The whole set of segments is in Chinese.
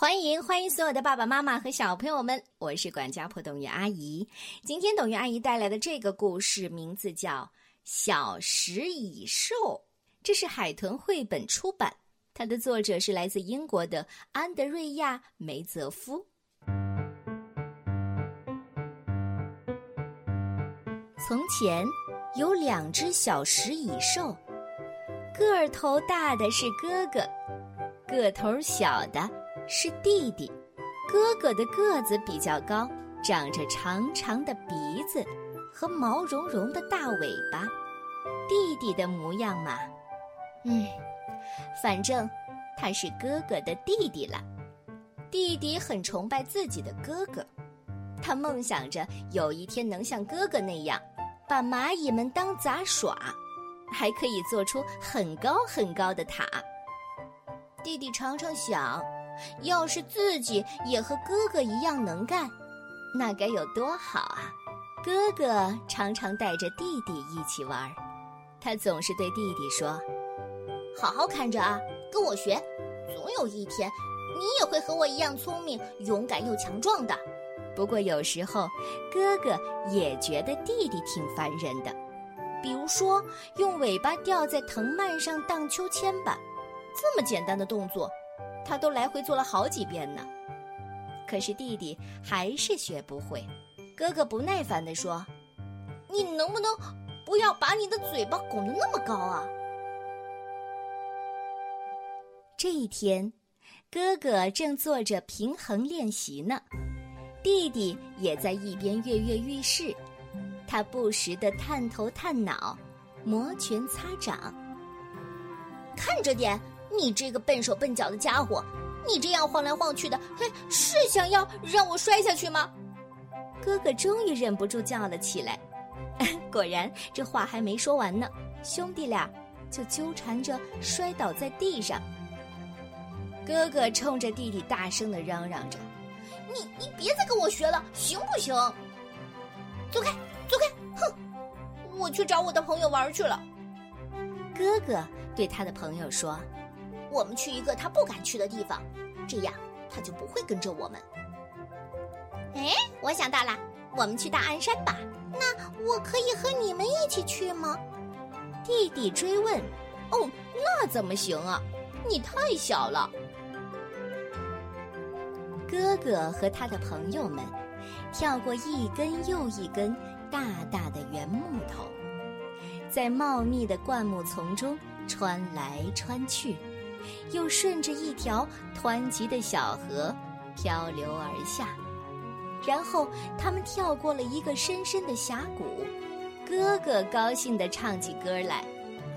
欢迎欢迎所有的爸爸妈妈和小朋友们，我是管家婆董月阿姨。今天董月阿姨带来的这个故事名字叫《小食蚁兽》，这是海豚绘本出版，它的作者是来自英国的安德瑞亚·梅泽夫。从前有两只小食蚁兽，个儿头大的是哥哥，个头小的。是弟弟，哥哥的个子比较高，长着长长的鼻子和毛茸茸的大尾巴。弟弟的模样嘛，嗯，反正他是哥哥的弟弟了。弟弟很崇拜自己的哥哥，他梦想着有一天能像哥哥那样，把蚂蚁们当杂耍，还可以做出很高很高的塔。弟弟常常想。要是自己也和哥哥一样能干，那该有多好啊！哥哥常常带着弟弟一起玩，他总是对弟弟说：“好好看着啊，跟我学，总有一天你也会和我一样聪明、勇敢又强壮的。”不过有时候，哥哥也觉得弟弟挺烦人的，比如说用尾巴吊在藤蔓上荡秋千吧，这么简单的动作。他都来回做了好几遍呢，可是弟弟还是学不会。哥哥不耐烦地说：“你能不能不要把你的嘴巴拱得那么高啊？”这一天，哥哥正做着平衡练习呢，弟弟也在一边跃跃欲试。他不时地探头探脑，摩拳擦掌，看着点。你这个笨手笨脚的家伙，你这样晃来晃去的，嘿，是想要让我摔下去吗？哥哥终于忍不住叫了起来。果然，这话还没说完呢，兄弟俩就纠缠着摔倒在地上。哥哥冲着弟弟大声的嚷嚷着：“你你别再跟我学了，行不行？走开，走开！哼，我去找我的朋友玩去了。”哥哥对他的朋友说。我们去一个他不敢去的地方，这样他就不会跟着我们。哎，我想到了，我们去大鞍山吧。那我可以和你们一起去吗？弟弟追问。哦，那怎么行啊？你太小了。哥哥和他的朋友们跳过一根又一根大大的圆木头，在茂密的灌木丛中穿来穿去。又顺着一条湍急的小河漂流而下，然后他们跳过了一个深深的峡谷。哥哥高兴地唱起歌来：“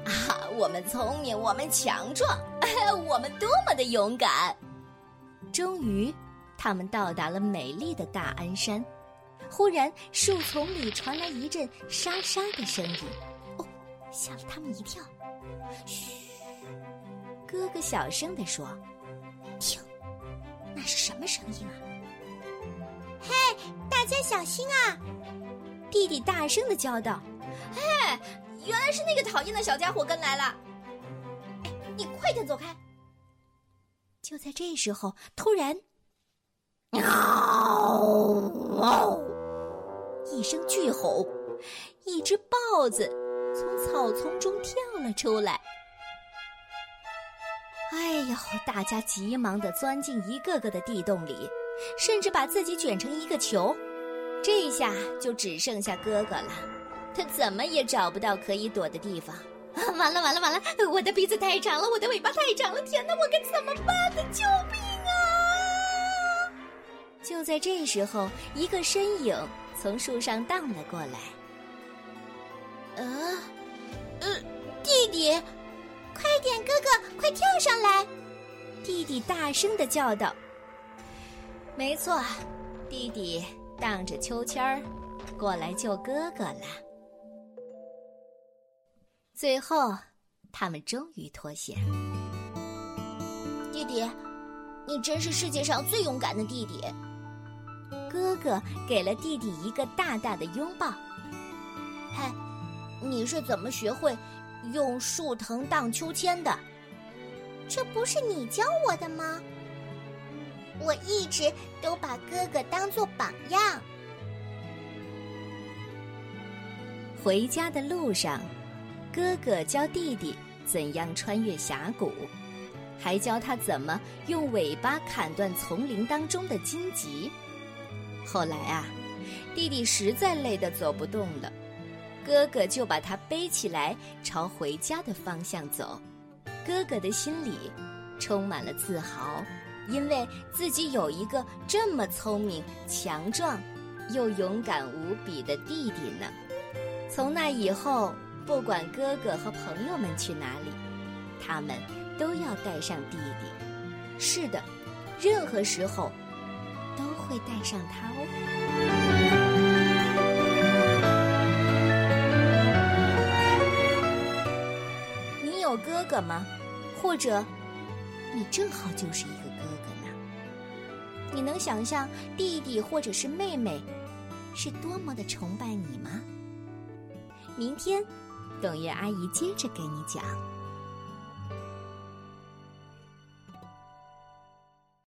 啊，我们聪明，我们强壮，我们多么的勇敢！”终于，他们到达了美丽的大鞍山。忽然，树丛里传来一阵沙沙的声音，哦，吓了他们一跳。嘘。哥哥小声地说：“听，那是什么声音啊？”“嘿，大家小心啊！”弟弟大声的叫道。“嘿，原来是那个讨厌的小家伙跟来了！哎，你快点走开！”就在这时候，突然，嗷！一声巨吼，一只豹子从草丛中跳了出来。哎呦！大家急忙地钻进一个个的地洞里，甚至把自己卷成一个球。这下就只剩下哥哥了，他怎么也找不到可以躲的地方。完了完了完了！我的鼻子太长了，我的尾巴太长了！天哪，我该怎么办呢？救命啊！就在这时候，一个身影从树上荡了过来。呃，呃，弟弟。快点，哥哥，快跳上来！弟弟大声的叫道：“没错，弟弟荡着秋千儿过来救哥哥了。”最后，他们终于脱险。弟弟，你真是世界上最勇敢的弟弟。哥哥给了弟弟一个大大的拥抱。嗨，你是怎么学会？用树藤荡秋千的，这不是你教我的吗？我一直都把哥哥当做榜样。回家的路上，哥哥教弟弟怎样穿越峡谷，还教他怎么用尾巴砍断丛林当中的荆棘。后来啊，弟弟实在累得走不动了，哥哥就把他背起来，朝回家的方向走。哥哥的心里充满了自豪，因为自己有一个这么聪明、强壮又勇敢无比的弟弟呢。从那以后，不管哥哥和朋友们去哪里，他们都要带上弟弟。是的，任何时候都会带上他哦。哥哥吗？或者，你正好就是一个哥哥呢？你能想象弟弟或者是妹妹是多么的崇拜你吗？明天，董月阿姨接着给你讲。